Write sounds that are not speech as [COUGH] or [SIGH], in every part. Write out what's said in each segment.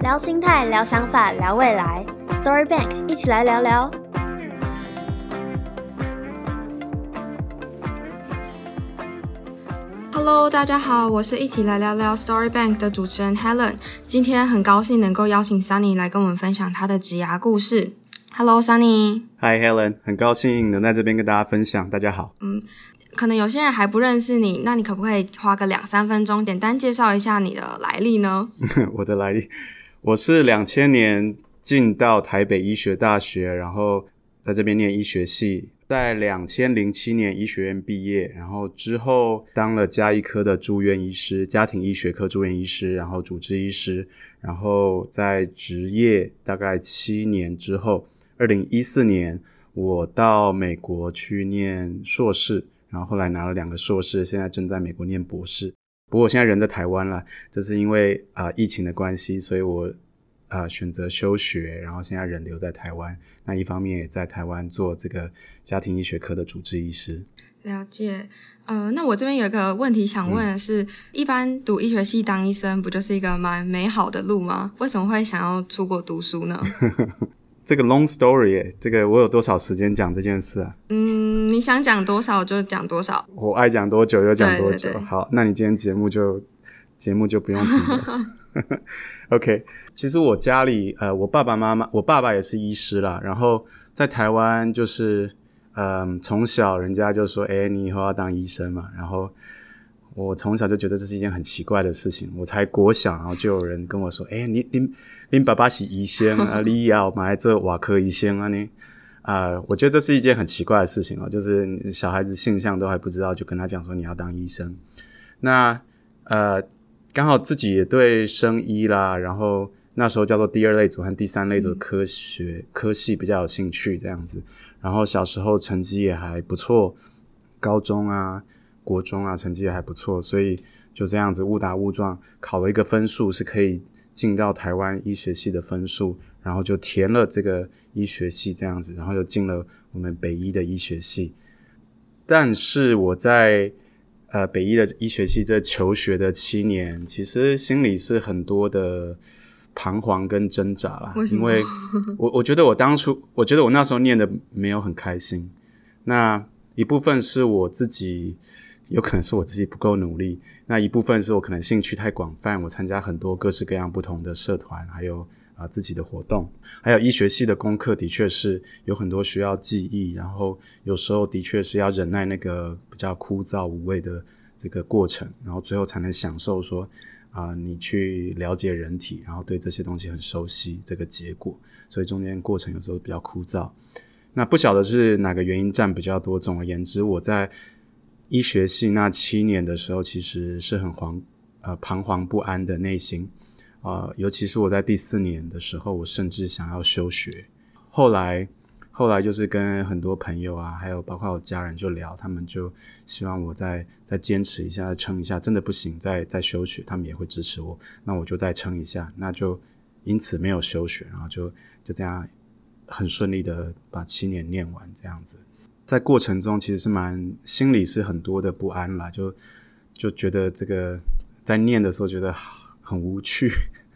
聊心态，聊想法，聊未来。Story Bank，一起来聊聊。Hello，大家好，我是一起来聊聊 Story Bank 的主持人 Helen。今天很高兴能够邀请 Sunny 来跟我们分享他的职涯故事。Hello，Sunny。Hi Helen，很高兴能在这边跟大家分享。大家好。嗯，可能有些人还不认识你，那你可不可以花个两三分钟，简单介绍一下你的来历呢？[LAUGHS] 我的来历。我是两千年进到台北医学大学，然后在这边念医学系，在两千零七年医学院毕业，然后之后当了加医科的住院医师，家庭医学科住院医师，然后主治医师，然后在职业大概七年之后，二零一四年我到美国去念硕士，然后后来拿了两个硕士，现在正在美国念博士。不过我现在人在台湾了，这是因为啊疫情的关系，所以我啊选择休学，然后现在人留在台湾。那一方面也在台湾做这个家庭医学科的主治医师。了解，呃，那我这边有一个问题想问的是，一般读医学系当医生不就是一个蛮美好的路吗？为什么会想要出国读书呢？[LAUGHS] 这个 long story，这个我有多少时间讲这件事啊？嗯，你想讲多少就讲多少。我爱讲多久就讲多久。好，那你今天节目就节目就不用听了。[LAUGHS] OK，其实我家里呃，我爸爸妈妈，我爸爸也是医师啦。然后在台湾就是嗯，从小人家就说，哎，你以后要当医生嘛。然后我从小就觉得这是一件很奇怪的事情。我才国小，然后就有人跟我说，哎，你你。你爸爸是医生啊，你也要买这瓦科医生啊你？啊，我觉得这是一件很奇怪的事情哦，就是小孩子性向都还不知道，就跟他讲说你要当医生。那呃，刚好自己也对生医啦，然后那时候叫做第二类组和第三类组科学科系比较有兴趣这样子。然后小时候成绩也还不错，高中啊、国中啊成绩也还不错，所以就这样子误打误撞考了一个分数是可以。进到台湾医学系的分数，然后就填了这个医学系这样子，然后又进了我们北医的医学系。但是我在呃北医的医学系这求学的七年，其实心里是很多的彷徨跟挣扎啦。因为我我觉得我当初，我觉得我那时候念的没有很开心。那一部分是我自己。有可能是我自己不够努力，那一部分是我可能兴趣太广泛，我参加很多各式各样不同的社团，还有啊自己的活动，还有医学系的功课的确是有很多需要记忆，然后有时候的确是要忍耐那个比较枯燥无味的这个过程，然后最后才能享受说啊你去了解人体，然后对这些东西很熟悉这个结果，所以中间过程有时候比较枯燥。那不晓得是哪个原因占比较多，总而言之我在。医学系那七年的时候，其实是很惶呃彷徨不安的内心啊，尤其是我在第四年的时候，我甚至想要休学。后来，后来就是跟很多朋友啊，还有包括我家人就聊，他们就希望我再再坚持一下，再撑一下，真的不行再再休学，他们也会支持我。那我就再撑一下，那就因此没有休学，然后就就这样很顺利的把七年念完这样子。在过程中其实是蛮心里是很多的不安啦，就就觉得这个在念的时候觉得很无趣，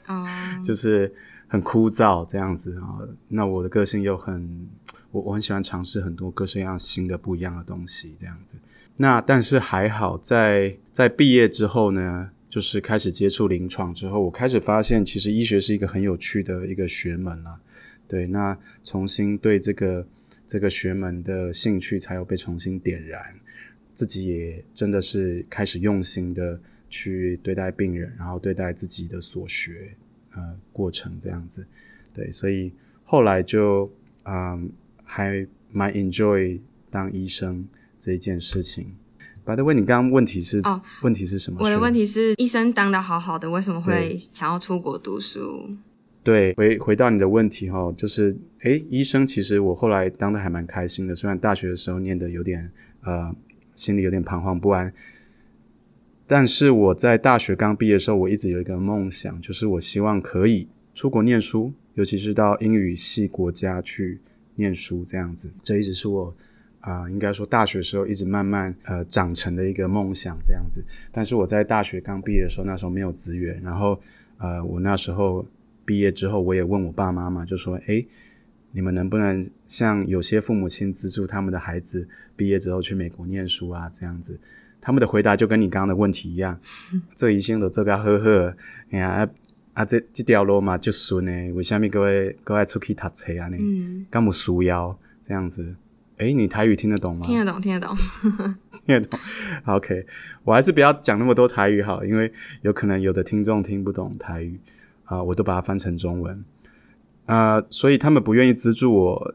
啊，[LAUGHS] 就是很枯燥这样子啊。那我的个性又很，我我很喜欢尝试很多各式各样新的不一样的东西这样子。那但是还好，在在毕业之后呢，就是开始接触临床之后，我开始发现其实医学是一个很有趣的一个学门啊。对，那重新对这个。这个学门的兴趣才有被重新点燃，自己也真的是开始用心的去对待病人，然后对待自己的所学呃过程这样子，对，所以后来就啊还蛮 enjoy 当医生这一件事情。By the way，你刚刚问题是哦，问题是什么？我的问题是医生当的好好的，为什么会想要出国读书？对，回回到你的问题哈，就是诶，医生其实我后来当的还蛮开心的，虽然大学的时候念的有点呃，心里有点彷徨不安，但是我在大学刚毕业的时候，我一直有一个梦想，就是我希望可以出国念书，尤其是到英语系国家去念书这样子，这一直是我啊，应该说大学时候一直慢慢呃长成的一个梦想这样子。但是我在大学刚毕业的时候，那时候没有资源，然后呃，我那时候。毕业之后，我也问我爸妈嘛，就说：“哎，你们能不能像有些父母亲资助他们的孩子毕业之后去美国念书啊？这样子。”他们的回答就跟你刚刚的问题一样，[LAUGHS] 这一生都做个好好，哎呀啊这这条路嘛就顺呢，为什么各位各位出去读册啊呢？干么需要这样子？哎，你台语听得懂吗？听得懂，听得懂，[LAUGHS] 听得懂。OK，我还是不要讲那么多台语好，因为有可能有的听众听不懂台语啊，我都把它翻成中文啊，所以他们不愿意资助我。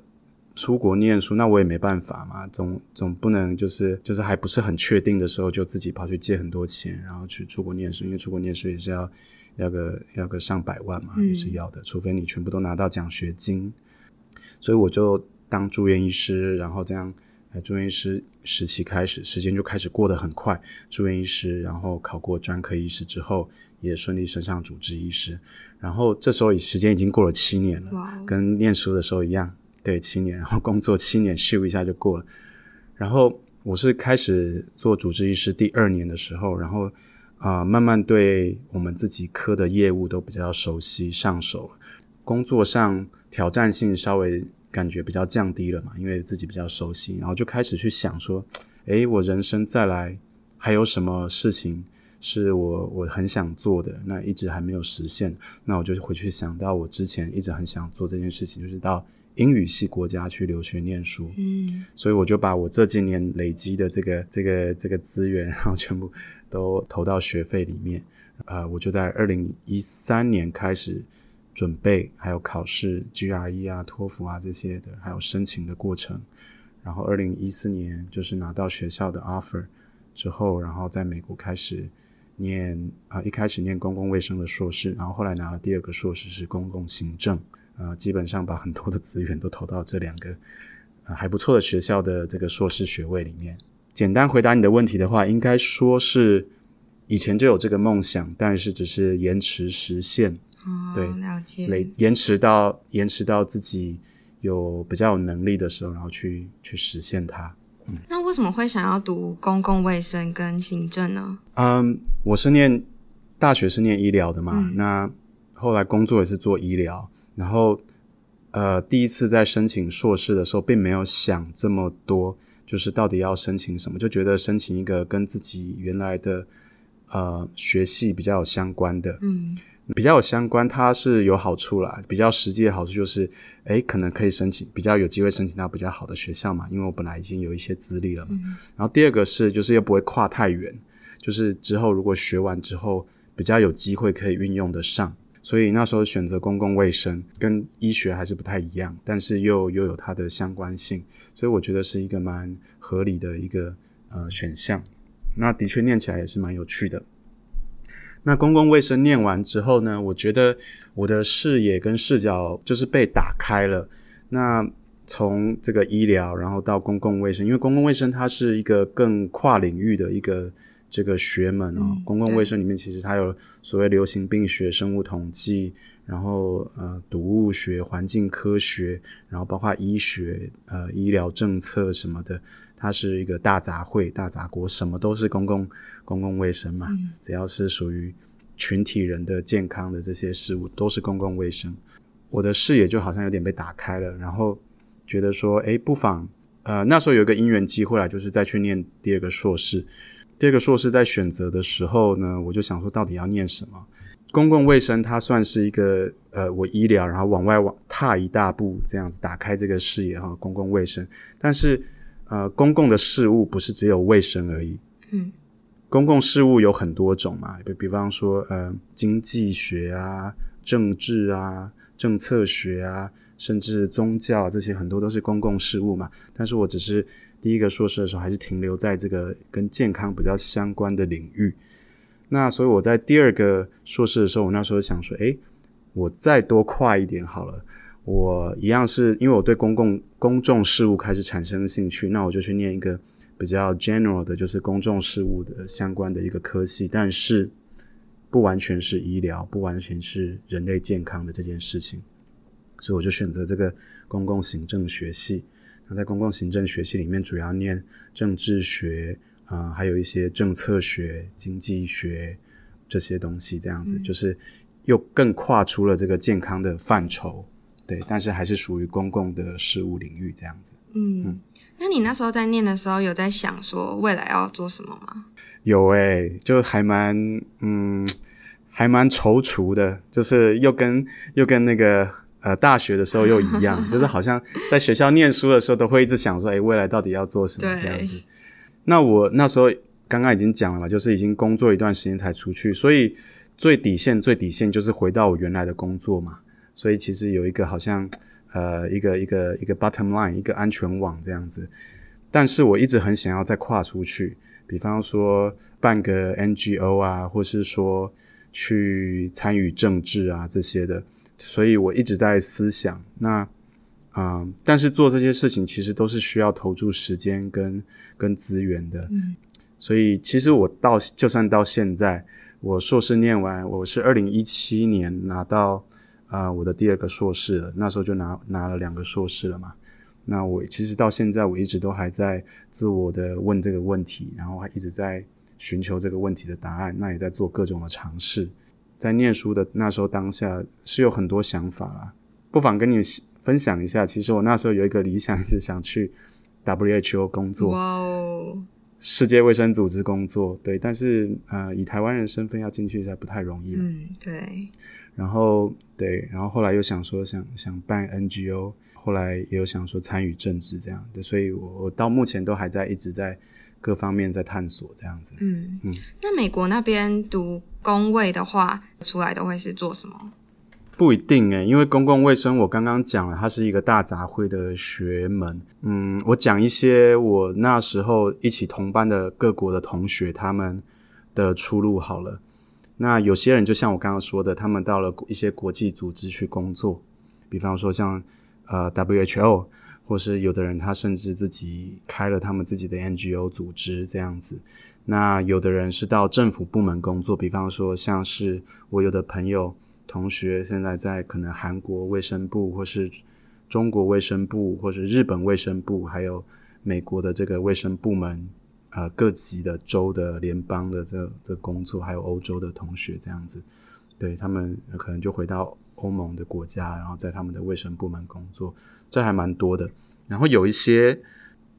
出国念书，那我也没办法嘛，总总不能就是就是还不是很确定的时候就自己跑去借很多钱，然后去出国念书，因为出国念书也是要要个要个上百万嘛，也是要的，除非你全部都拿到奖学金。所以我就当住院医师，然后这样，住院医师时期开始，时间就开始过得很快。住院医师，然后考过专科医师之后，也顺利升上主治医师，然后这时候时间已经过了七年了，跟念书的时候一样。对，七年，然后工作七年，咻一下就过了。然后我是开始做主治医师第二年的时候，然后啊，慢慢对我们自己科的业务都比较熟悉上手了，工作上挑战性稍微感觉比较降低了嘛，因为自己比较熟悉，然后就开始去想说，诶，我人生再来还有什么事情是我我很想做的，那一直还没有实现，那我就回去想到我之前一直很想做这件事情，就是到。英语系国家去留学念书，嗯，所以我就把我这几年累积的这个这个这个资源，然后全部都投到学费里面。呃，我就在二零一三年开始准备，还有考试 GRE 啊、托福啊这些的，还有申请的过程。然后二零一四年就是拿到学校的 offer 之后，然后在美国开始念啊，一开始念公共卫生的硕士，然后后来拿了第二个硕士是公共行政。啊，基本上把很多的资源都投到这两个啊还不错的学校的这个硕士学位里面。简单回答你的问题的话，应该说是以前就有这个梦想，但是只是延迟实现。哦，对，了解。累延迟到延迟到自己有比较有能力的时候，然后去去实现它。嗯，那为什么会想要读公共卫生跟行政呢？嗯，我是念大学是念医疗的嘛，那后来工作也是做医疗。然后，呃，第一次在申请硕士的时候，并没有想这么多，就是到底要申请什么，就觉得申请一个跟自己原来的呃学系比较有相关的，嗯，比较有相关，它是有好处啦。比较实际的好处就是，哎，可能可以申请，比较有机会申请到比较好的学校嘛，因为我本来已经有一些资历了嘛。然后第二个是，就是又不会跨太远，就是之后如果学完之后，比较有机会可以运用得上。所以那时候选择公共卫生跟医学还是不太一样，但是又又有它的相关性，所以我觉得是一个蛮合理的一个呃选项。那的确念起来也是蛮有趣的。那公共卫生念完之后呢，我觉得我的视野跟视角就是被打开了。那从这个医疗，然后到公共卫生，因为公共卫生它是一个更跨领域的一个。这个学门啊，公共卫生里面其实它有所谓流行病学、生物统计，然后呃，毒物学、环境科学，然后包括医学、呃，医疗政策什么的，它是一个大杂烩、大杂锅，什么都是公共公共卫生嘛。只要是属于群体人的健康的这些事物，都是公共卫生。我的视野就好像有点被打开了，然后觉得说，哎，不妨呃，那时候有一个因缘机会啊，就是再去念第二个硕士。第二个硕士在选择的时候呢，我就想说到底要念什么？公共卫生它算是一个呃，我医疗然后往外往踏一大步这样子打开这个视野哈。公共卫生，但是呃，公共的事物不是只有卫生而已。嗯，公共事务有很多种嘛，比比方说呃，经济学啊、政治啊、政策学啊，甚至宗教这些很多都是公共事务嘛。但是我只是。第一个硕士的时候，还是停留在这个跟健康比较相关的领域。那所以我在第二个硕士的时候，我那时候想说，诶，我再多跨一点好了。我一样是因为我对公共公众事务开始产生兴趣，那我就去念一个比较 general 的，就是公众事务的相关的一个科系，但是不完全是医疗，不完全是人类健康的这件事情，所以我就选择这个公共行政学系。那在公共行政学系里面，主要念政治学啊，还有一些政策学、经济学这些东西，这样子就是又更跨出了这个健康的范畴，对，但是还是属于公共的事务领域这样子。嗯，那你那时候在念的时候，有在想说未来要做什么吗？有诶，就还蛮嗯，还蛮踌躇的，就是又跟又跟那个呃大学的时候又一样，就是好像在学校念书的时候都会一直想说，哎，未来到底要做什么这样子。那我那时候刚刚已经讲了嘛，就是已经工作一段时间才出去，所以最底线最底线就是回到我原来的工作嘛。所以其实有一个好像呃一个一个一个 bottom line 一个安全网这样子，但是我一直很想要再跨出去。比方说办个 NGO 啊，或是说去参与政治啊这些的，所以我一直在思想。那啊，但是做这些事情其实都是需要投注时间跟跟资源的。嗯，所以其实我到就算到现在，我硕士念完，我是二零一七年拿到啊我的第二个硕士了，那时候就拿拿了两个硕士了嘛。那我其实到现在，我一直都还在自我的问这个问题，然后还一直在寻求这个问题的答案。那也在做各种的尝试。在念书的那时候当下是有很多想法啦，不妨跟你分享一下。其实我那时候有一个理想，一直想去 WHO 工作，世界卫生组织工作。对，但是呃，以台湾人身份要进去，实在不太容易。嗯，对。然后对，然后后来又想说，想想办 NGO。后来也有想说参与政治这样的，所以我我到目前都还在一直在各方面在探索这样子。嗯嗯。那美国那边读工位的话，出来都会是做什么？不一定诶，因为公共卫生我刚刚讲了，它是一个大杂烩的学门。嗯，我讲一些我那时候一起同班的各国的同学他们的出路好了。那有些人就像我刚刚说的，他们到了一些国际组织去工作，比方说像。呃，WHO，或是有的人他甚至自己开了他们自己的 NGO 组织这样子。那有的人是到政府部门工作，比方说像是我有的朋友同学现在在可能韩国卫生部，或是中国卫生部，或是日本卫生部，还有美国的这个卫生部门，呃，各级的州的联邦的这这工作，还有欧洲的同学这样子，对他们可能就回到。欧盟的国家，然后在他们的卫生部门工作，这还蛮多的。然后有一些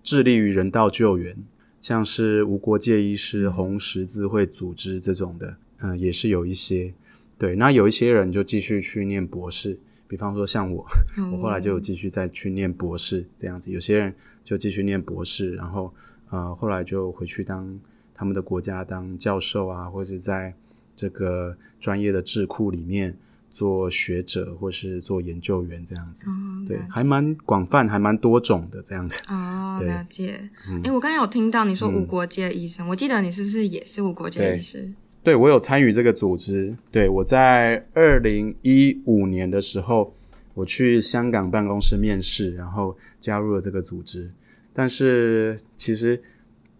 致力于人道救援，像是无国界医师、红十字会组织这种的，嗯，也是有一些。对，那有一些人就继续去念博士，比方说像我，[LAUGHS] 我后来就有继续再去念博士这样子。有些人就继续念博士，然后呃，后来就回去当他们的国家当教授啊，或者在这个专业的智库里面。做学者或是做研究员这样子，对，还蛮广泛，还蛮多种的这样子。哦，了解。哎，我刚才有听到你说无国界医生，我记得你是不是也是无国界医师？对，我有参与这个组织。对，我在二零一五年的时候，我去香港办公室面试，然后加入了这个组织。但是其实，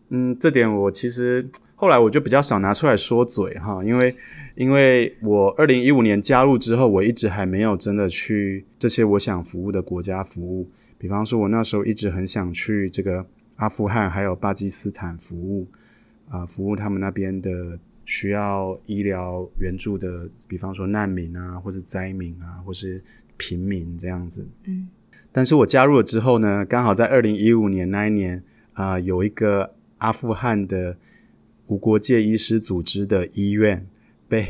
嗯，这点我其实后来我就比较少拿出来说嘴哈，因为。因为我二零一五年加入之后，我一直还没有真的去这些我想服务的国家服务。比方说，我那时候一直很想去这个阿富汗还有巴基斯坦服务，啊，服务他们那边的需要医疗援助的，比方说难民啊，或是灾民啊，或是平民这样子。嗯。但是我加入了之后呢，刚好在二零一五年那一年啊，有一个阿富汗的无国界医师组织的医院。被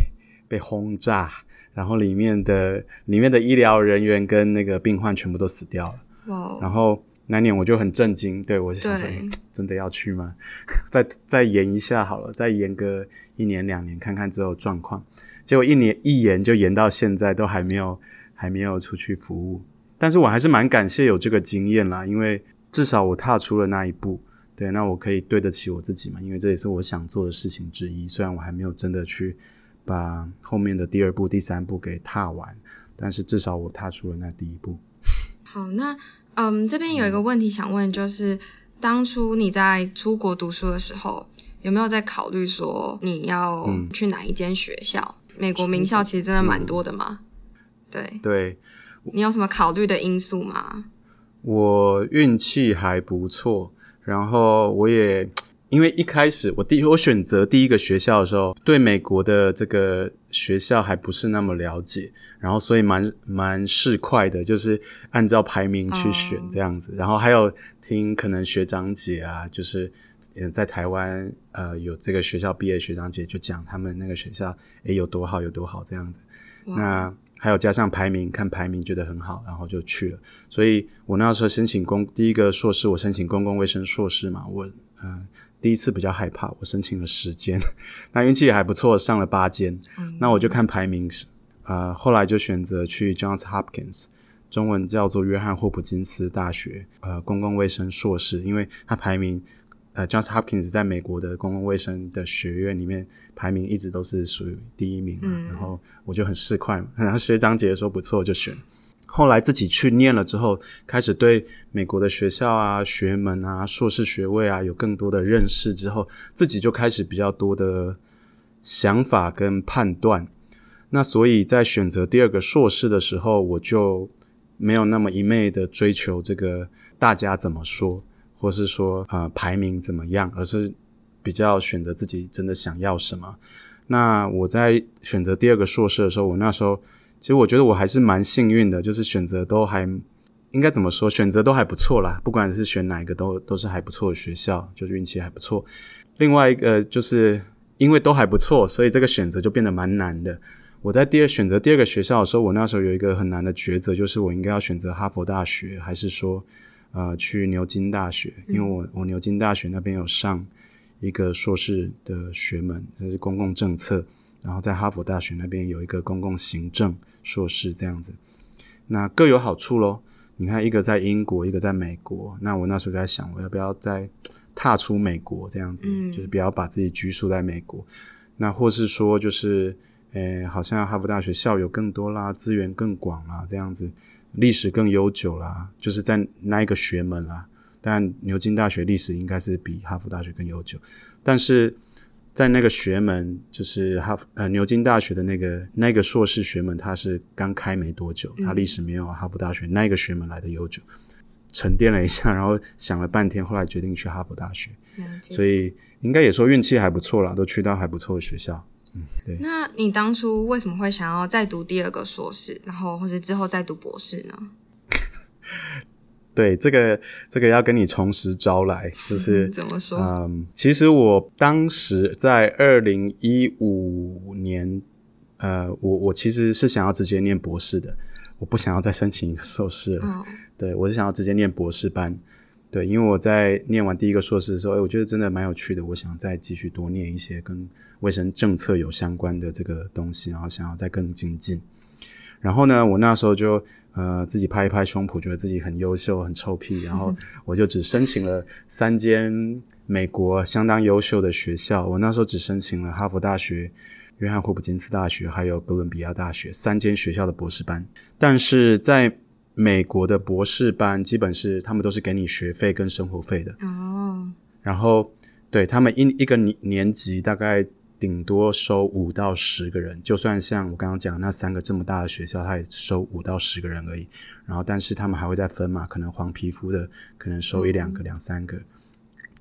被轰炸，然后里面的里面的医疗人员跟那个病患全部都死掉了。哇！然后那年我就很震惊，对我就想说，真的要去吗？[LAUGHS] 再再延一下好了，再延个一年两年看看之后状况。结果一年一延就延到现在，都还没有还没有出去服务。但是我还是蛮感谢有这个经验啦，因为至少我踏出了那一步。对，那我可以对得起我自己嘛，因为这也是我想做的事情之一。虽然我还没有真的去。把后面的第二步、第三步给踏完，但是至少我踏出了那第一步。好，那嗯，这边有一个问题想问，就是当初你在出国读书的时候，有没有在考虑说你要去哪一间学校？美国名校其实真的蛮多的嘛。对对，你有什么考虑的因素吗？我运气还不错，然后我也。因为一开始我第我选择第一个学校的时候，对美国的这个学校还不是那么了解，然后所以蛮蛮市侩的，就是按照排名去选这样子。然后还有听可能学长姐啊，就是嗯在台湾呃有这个学校毕业学长姐就讲他们那个学校诶有多好有多好这样子。那还有加上排名，看排名觉得很好，然后就去了。所以我那时候申请公第一个硕士，我申请公共卫生硕士嘛。我嗯，第一次比较害怕，我申请了十间，那运气也还不错，上了八间。那我就看排名，呃，后来就选择去 Johns Hopkins，中文叫做约翰霍普金斯大学，呃，公共卫生硕士，因为它排名。呃，Johns Hopkins 在美国的公共卫生的学院里面排名一直都是属于第一名，然后我就很市侩，然后学长姐说不错就选。后来自己去念了之后，开始对美国的学校啊、学门啊、硕士学位啊有更多的认识之后，自己就开始比较多的想法跟判断。那所以在选择第二个硕士的时候，我就没有那么一昧的追求这个大家怎么说。或是说呃排名怎么样，而是比较选择自己真的想要什么。那我在选择第二个硕士的时候，我那时候其实我觉得我还是蛮幸运的，就是选择都还应该怎么说，选择都还不错啦。不管是选哪一个，都都是还不错的学校，就是运气还不错。另外一个就是因为都还不错，所以这个选择就变得蛮难的。我在第二选择第二个学校的时候，我那时候有一个很难的抉择，就是我应该要选择哈佛大学，还是说。呃，去牛津大学，因为我我牛津大学那边有上一个硕士的学门，就是公共政策，然后在哈佛大学那边有一个公共行政硕士这样子，那各有好处咯。你看，一个在英国，一个在美国，那我那时候在想，我要不要再踏出美国这样子，就是不要把自己拘束在美国，那或是说，就是，诶，好像哈佛大学校友更多啦，资源更广啦，这样子。历史更悠久啦，就是在那一个学门啦。但牛津大学历史应该是比哈佛大学更悠久，但是在那个学门，就是哈呃牛津大学的那个那个硕士学门，它是刚开没多久，它历史没有哈佛大学那个学门来的悠久。沉淀了一下，[LAUGHS] 然后想了半天，后来决定去哈佛大学。所以应该也说运气还不错啦，都去到还不错的学校。嗯，对。那你当初为什么会想要再读第二个硕士，然后或是之后再读博士呢？[LAUGHS] 对，这个这个要跟你从实招来，就是 [LAUGHS] 怎么说？嗯，其实我当时在二零一五年，呃，我我其实是想要直接念博士的，我不想要再申请一个硕士了。对，我是想要直接念博士班。对，因为我在念完第一个硕士的时候，哎，我觉得真的蛮有趣的，我想再继续多念一些跟卫生政策有相关的这个东西，然后想要再更精进。然后呢，我那时候就呃自己拍一拍胸脯，觉得自己很优秀、很臭屁，然后 [LAUGHS] 我就只申请了三间美国相当优秀的学校。我那时候只申请了哈佛大学、约翰霍普金斯大学还有哥伦比亚大学三间学校的博士班，但是在美国的博士班基本是他们都是给你学费跟生活费的哦，然后对他们一一个年年级大概顶多收五到十个人，就算像我刚刚讲那三个这么大的学校，他也收五到十个人而已。然后但是他们还会再分嘛，可能黄皮肤的可能收一两个、两三个，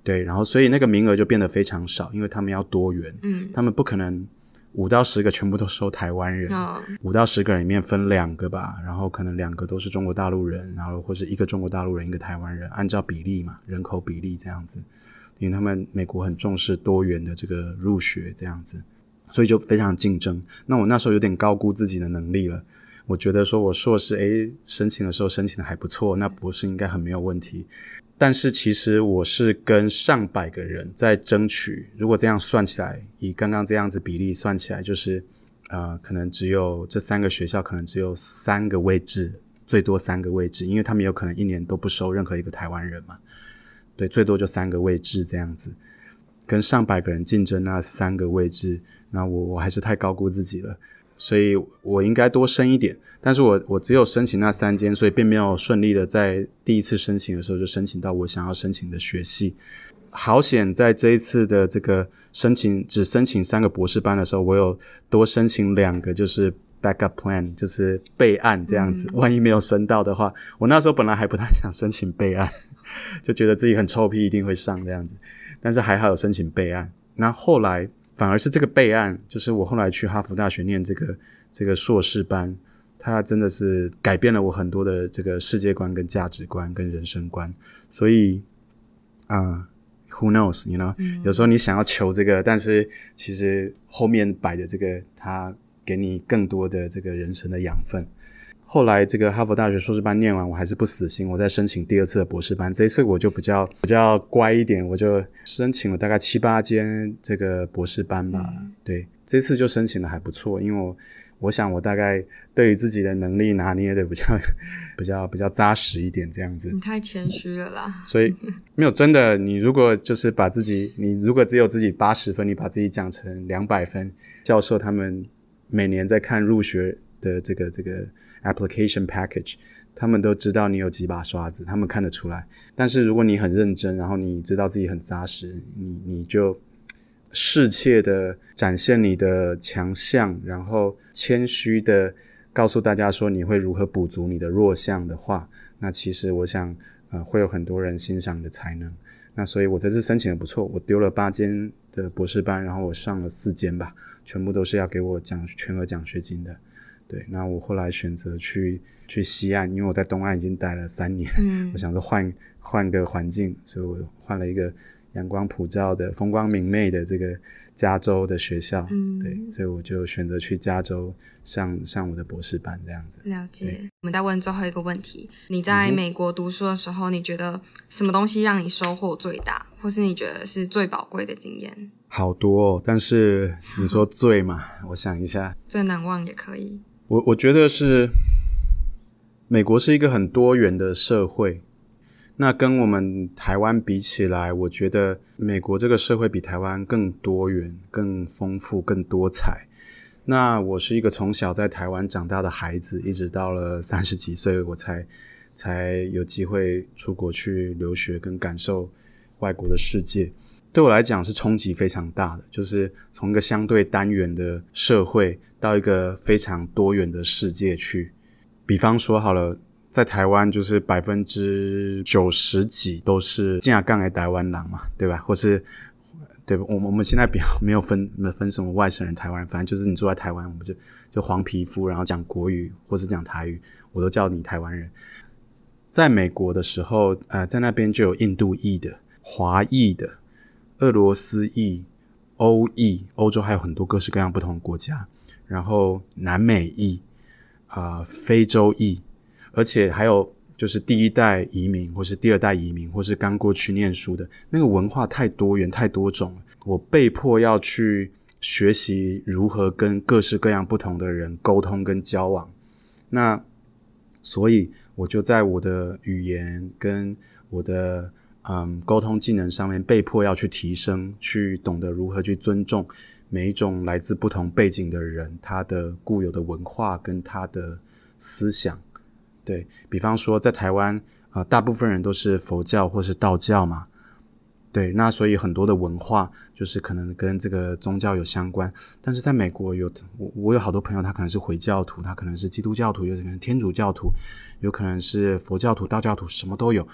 对，然后所以那个名额就变得非常少，因为他们要多元，嗯，他们不可能。五到十个全部都收台湾人，五到十个人里面分两个吧，然后可能两个都是中国大陆人，然后或是一个中国大陆人一个台湾人，按照比例嘛，人口比例这样子，因为他们美国很重视多元的这个入学这样子，所以就非常竞争。那我那时候有点高估自己的能力了，我觉得说我硕士诶申请的时候申请的还不错，那博士应该很没有问题。但是其实我是跟上百个人在争取，如果这样算起来，以刚刚这样子比例算起来，就是呃，可能只有这三个学校可能只有三个位置，最多三个位置，因为他们有可能一年都不收任何一个台湾人嘛，对，最多就三个位置这样子，跟上百个人竞争那三个位置，那我我还是太高估自己了。所以我应该多申一点，但是我我只有申请那三间，所以并没有顺利的在第一次申请的时候就申请到我想要申请的学系。好险，在这一次的这个申请只申请三个博士班的时候，我有多申请两个，就是 backup plan，就是备案这样子。万一没有申到的话，我那时候本来还不太想申请备案，就觉得自己很臭屁，一定会上这样子。但是还好有申请备案。那后来反而是这个备案，就是我后来去哈佛大学念这个这个硕士班，它真的是改变了我很多的这个世界观、跟价值观、跟人生观。所以啊，Who knows？你 know，有时候你想要求这个，但是其实后面摆的这个，它给你更多的这个人生的养分。后来这个哈佛大学硕士班念完，我还是不死心，我再申请第二次的博士班。这一次我就比较比较乖一点，我就申请了大概七八间这个博士班吧。对，这次就申请的还不错，因为我我想我大概对于自己的能力拿捏的比较 [LAUGHS] 比较比较扎实一点，这样子。你太谦虚了啦。所以没有真的，你如果就是把自己，你如果只有自己八十分，你把自己讲成两百分，教授他们每年在看入学的这个这个。Application package，他们都知道你有几把刷子，他们看得出来。但是如果你很认真，然后你知道自己很扎实，你你就适切的展现你的强项，然后谦虚的告诉大家说你会如何补足你的弱项的话，那其实我想，呃，会有很多人欣赏你的才能。那所以我这次申请的不错，我丢了八间的博士班，然后我上了四间吧，全部都是要给我奖全额奖学金的。对，那我后来选择去去西岸，因为我在东岸已经待了三年，嗯，我想说换换个环境，所以我换了一个阳光普照的、风光明媚的这个加州的学校，嗯，对，所以我就选择去加州上上我的博士班这样子。了解。我们再问最后一个问题：你在美国读书的时候，你觉得什么东西让你收获最大，或是你觉得是最宝贵的经验？好多，哦但是你说最嘛，我想一下，最难忘也可以。我我觉得是，美国是一个很多元的社会。那跟我们台湾比起来，我觉得美国这个社会比台湾更多元、更丰富、更多彩。那我是一个从小在台湾长大的孩子，一直到了三十几岁，我才才有机会出国去留学，跟感受外国的世界。对我来讲是冲击非常大的，就是从一个相对单元的社会到一个非常多元的世界去。比方说好了，在台湾就是百分之九十几都是进亚杠来台湾狼嘛，对吧？或是对吧？我我们现在比较没有分没分什么外省人、台湾人，反正就是你住在台湾，我们就就黄皮肤，然后讲国语或是讲台语，我都叫你台湾人。在美国的时候，呃，在那边就有印度裔的、华裔的。俄罗斯裔、欧裔，欧洲还有很多各式各样不同的国家，然后南美裔啊、非洲裔，而且还有就是第一代移民，或是第二代移民，或是刚过去念书的，那个文化太多元、太多种。我被迫要去学习如何跟各式各样不同的人沟通跟交往，那所以我就在我的语言跟我的。嗯，沟通技能上面被迫要去提升，去懂得如何去尊重每一种来自不同背景的人，他的固有的文化跟他的思想。对比方说，在台湾啊，大部分人都是佛教或是道教嘛，对，那所以很多的文化就是可能跟这个宗教有相关。但是在美国有我我有好多朋友，他可能是回教徒，他可能是基督教徒，有可能天主教徒，有可能是佛教徒、道教徒，什么都有。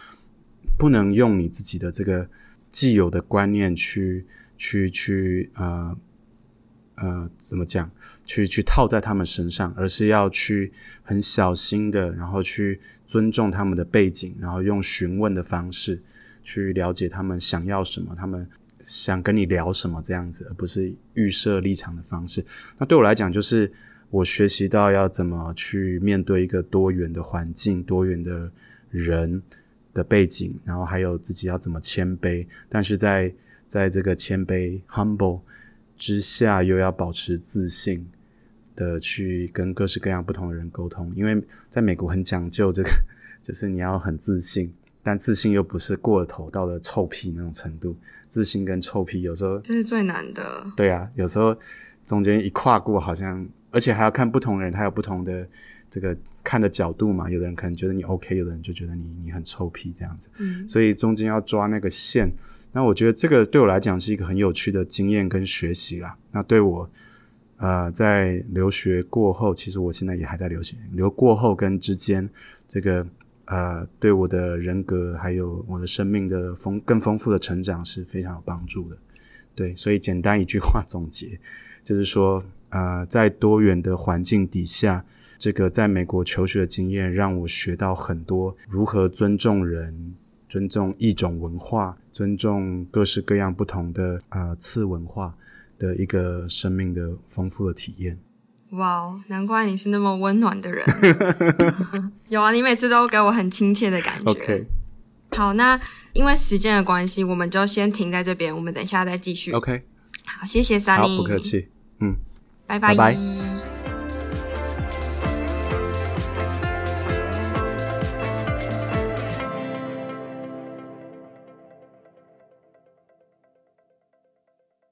不能用你自己的这个既有的观念去去去呃呃怎么讲？去去套在他们身上，而是要去很小心的，然后去尊重他们的背景，然后用询问的方式去了解他们想要什么，他们想跟你聊什么这样子，而不是预设立场的方式。那对我来讲，就是我学习到要怎么去面对一个多元的环境、多元的人。的背景，然后还有自己要怎么谦卑，但是在在这个谦卑 humble 之下，又要保持自信的去跟各式各样不同的人沟通。因为在美国很讲究这个，[LAUGHS] 就是你要很自信，但自信又不是过头到了臭屁那种程度。自信跟臭屁有时候这是最难的。对啊，有时候中间一跨过，好像而且还要看不同人，他有不同的。这个看的角度嘛，有的人可能觉得你 OK，有的人就觉得你你很臭屁这样子，嗯，所以中间要抓那个线。那我觉得这个对我来讲是一个很有趣的经验跟学习啦。那对我，呃，在留学过后，其实我现在也还在留学，留过后跟之间这个呃，对我的人格还有我的生命的丰更丰富的成长是非常有帮助的。对，所以简单一句话总结，就是说，呃，在多元的环境底下，这个在美国求学的经验让我学到很多如何尊重人、尊重一种文化、尊重各式各样不同的呃次文化的一个生命的丰富的体验。哇，难怪你是那么温暖的人。[LAUGHS] [LAUGHS] 有啊，你每次都给我很亲切的感觉。OK，好，那因为时间的关系，我们就先停在这边，我们等一下再继续。OK，好，谢谢 Sunny。好，不客气。嗯，拜拜。